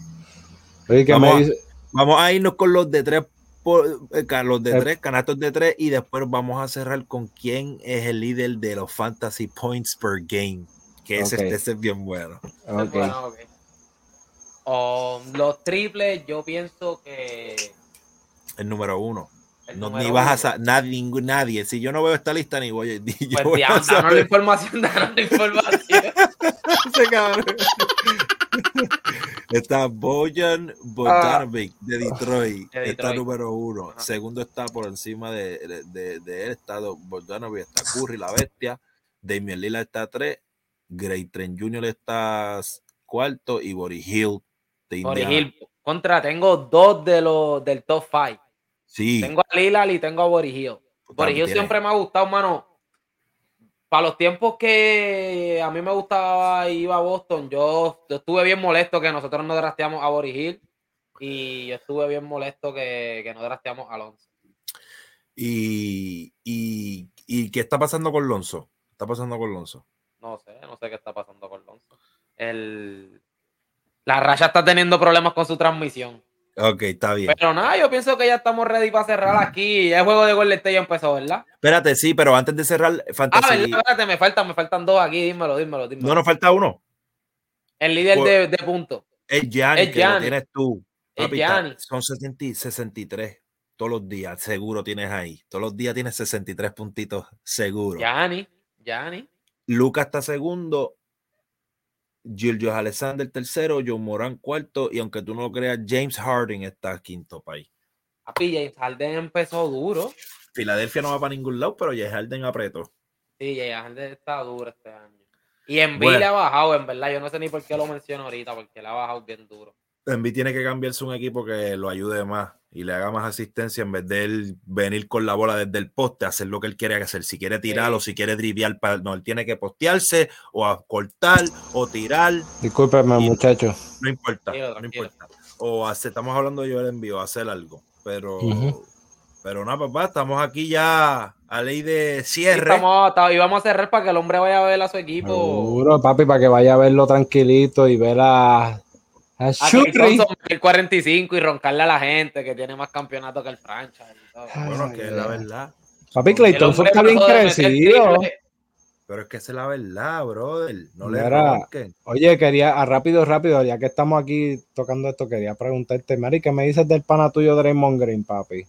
Oye, ¿qué Vamos me a-? Vamos a irnos con los de tres, por, eh, los de Eh. tres, canastos de tres, y después vamos a cerrar con quién es el líder de los fantasy points per game. Que ese, Ok. ese es bien bueno. Ok. Bueno, ok. Um, los triples, yo pienso que. El número uno. el No, número ni vas a uno. sa- nadie, nadie. Si yo no veo esta lista, ni voy, ni Pues voy a ya, danos la saber. información, danos la información. Está Bojan Bogdanovic de Detroit. De Está Detroit. número uno. Ajá. Segundo está por encima de, de, de- de él. Está Bogdanovic, está Curry, la bestia. Damian Lillard está tres. Gray Trent Jr. está cuarto. Y Boris Hill de Indiana. Hill, contra, tengo dos de los del top 5. Sí. Tengo a Lillard y tengo a Boris Hill. Boris Hill tiene- siempre me ha gustado, mano. Para los tiempos que a mí me gustaba iba a Boston, yo, yo estuve bien molesto que nosotros no drafteamos a Boris Hill y yo estuve bien molesto que, que no drafteamos a Alonso. Y, y, y ¿qué está pasando con Lonzo? ¿Qué está pasando con Lonzo? No sé, no sé qué está pasando con Alonso. El... La Raya está teniendo problemas con su transmisión. Ok, está bien. Pero nada, yo pienso que ya estamos ready para cerrar aquí. El juego de Golden State ya empezó, ¿verdad? Espérate, sí, pero antes de cerrar, Ah, Fantasy. ¿verdad? Espérate, me faltan, me faltan dos aquí. Dímelo, dímelo, dímelo. no nos falta uno. El líder Por- de, de puntos. Es Gianni, Es que lo Gianni. tienes tú. Es Papi, está- Gianni. son 60 y 63 todos los días, seguro tienes ahí. Todos los días tienes 63 puntitos, seguro. Yanni, Yanni. Lucas está segundo, Gilgio Alexander tercero, John Morán cuarto, y aunque tú no lo creas, James Harden está quinto país. Papi, James Harden empezó duro. Filadelfia no va para ningún lado, pero James Harden apretó. Sí, James Harden está duro este año. Y en Bueno. le ha bajado, en verdad. Yo no sé ni por qué lo menciono ahorita, porque le ha bajado bien duro. Envy tiene que cambiarse un equipo que lo ayude más y le haga más asistencia en vez de él venir con la bola desde el poste, hacer lo que él quiere hacer. Si quiere tirar Sí. o si quiere driviar, para, no, él tiene que postearse o a cortar o tirar, Discúlpeme, Y- muchachos. no importa, no importa. O hacer, estamos hablando de yo el envío, hacer algo, pero, Ujú. pero nada, papá, estamos aquí ya a ley de cierre. estamos- está- y vamos a cerrar para que el hombre vaya a ver a su equipo. Seguro, papi, para que vaya a verlo tranquilito y ver a, a A Shurri. Clay Thompson, el 45 y roncarle a la gente que tiene más campeonato que el franchise. y todo. Bueno, Ay, que es la verdad. Papi, Clay El Thompson hombre está bien crecido. Pero es que esa es la verdad, brother. No le Mira. ronquen. Oye, quería, a rápido, rápido, ya que estamos aquí tocando esto, quería preguntarte, Mary, ¿qué me dices del pana tuyo Draymond Green, papi? ¿Qué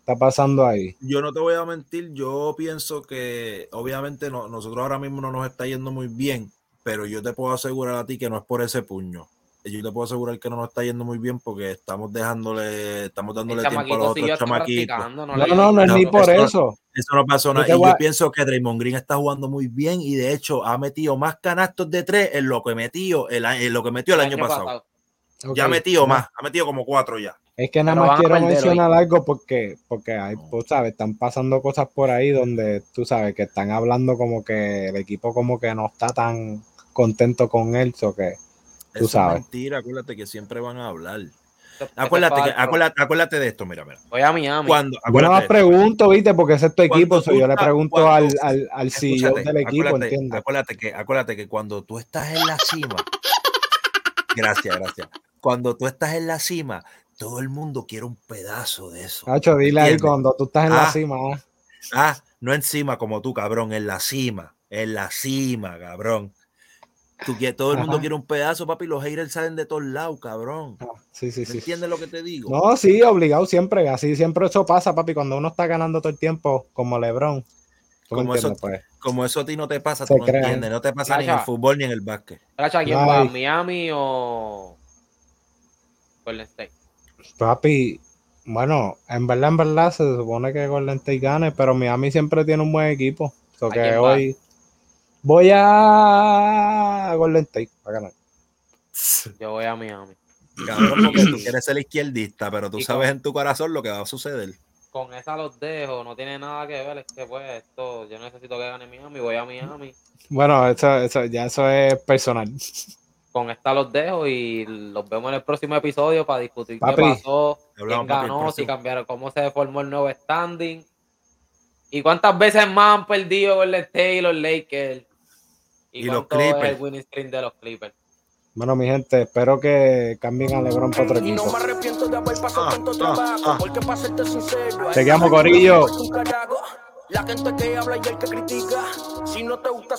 está pasando ahí? Yo no te voy a mentir, yo pienso que obviamente no- nosotros ahora mismo no nos está yendo muy bien, pero yo te puedo asegurar a ti que no es por ese puño. Yo te puedo asegurar que no nos está yendo muy bien porque estamos dejándole, estamos El dándole tiempo a los otros chamaquitos. No, le- no, no es no, ni por eso- eso. Eso no pasó Yo nada. Y yo pienso que Draymond Green está jugando muy bien y de hecho ha metido más canastos de tres en lo que metió el, en lo que metió el, año, pasado. Ya ha metido más, ha metido como cuatro ya. Es que nada Pero más quiero mencionar algo porque, porque hay, pues, sabes, están pasando cosas por ahí donde tú sabes que están hablando como que el equipo como que no está tan contento con él, o que Tú Eso sabes. es mentira, acuérdate que siempre van a hablar. Acuérdate, es que, acuérdate, acuérdate de esto, mira, mira. Voy a Miami. Cuando, acuérdate más esto. pregunto, viste, porque ese es tu equipo, so yo le pregunto cuando- al, al, al CEO del equipo, acuérdate, ¿entiendes? Acuérdate que, acuérdate que cuando tú estás en la cima, gracias, gracias. Cuando tú estás en la cima, todo el mundo quiere un pedazo de eso. Nacho, dile ahí cuando tú estás en la Ah. cima. ah. Ah, no encima como tú, cabrón, en la cima, en la cima, cabrón. Tú, todo el mundo Ajá. quiere un pedazo, papi, los haters salen de todos lados, cabrón. Ah, Sí, sí, ¿Me sí. entiendes lo que te digo? No, sí, obligado siempre. Así siempre eso pasa, papi, cuando uno está ganando todo el tiempo, como LeBron. ¿Tú me Como eso- pues? Como eso a ti no te pasa, Se tú no entiendes. No te pasa ni en el fútbol ni en el básquet. Racha, ¿quién Ay. va? ¿Miami o Golden State? Papi, bueno, en verdad, en verdad se supone que Golden State gane, pero Miami siempre tiene un buen equipo. So ¿A que va? Voy a Golden State a ganar. Yo voy a Miami. Cabrón, porque tú quieres ser izquierdista, pero tú Y sabes con- en tu corazón lo que va a suceder. Con esa los dejo, no tiene nada que ver. Es que pues esto, yo necesito que gane Miami, voy a Miami. Bueno, eso, eso, ya eso es personal. Con esta los dejo y los vemos en el próximo episodio para discutir Papi. qué pasó, Hablamos, quién papi, ganó, si próximo. cambiaron, cómo se formó el nuevo standing y cuántas veces más han perdido Golden State y los Lakers y, Y los es Clippers. el winning stream de los Clippers. Bueno, mi gente, espero que cambien a LeBron para otro Y no equipo. me arrepiento de haber pasado Ah, tanto ah, trabajo, ah. porque para serte sincero, a Chequeamos, esa gente corillo. La gente que habla y el que critica, si no te gusta